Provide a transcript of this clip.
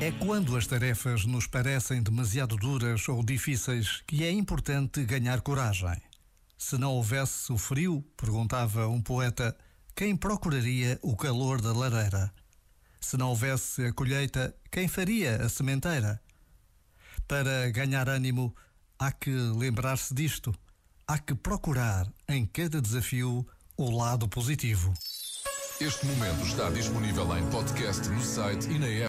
É quando as tarefas nos parecem demasiado duras ou difíceis que é importante ganhar coragem. Se não houvesse o frio, perguntava um poeta, quem procuraria o calor da lareira? Se não houvesse a colheita, quem faria a sementeira? Para ganhar ânimo, há que lembrar-se disto. Há que procurar em cada desafio o lado positivo. Este momento está disponível em podcast no site e na app.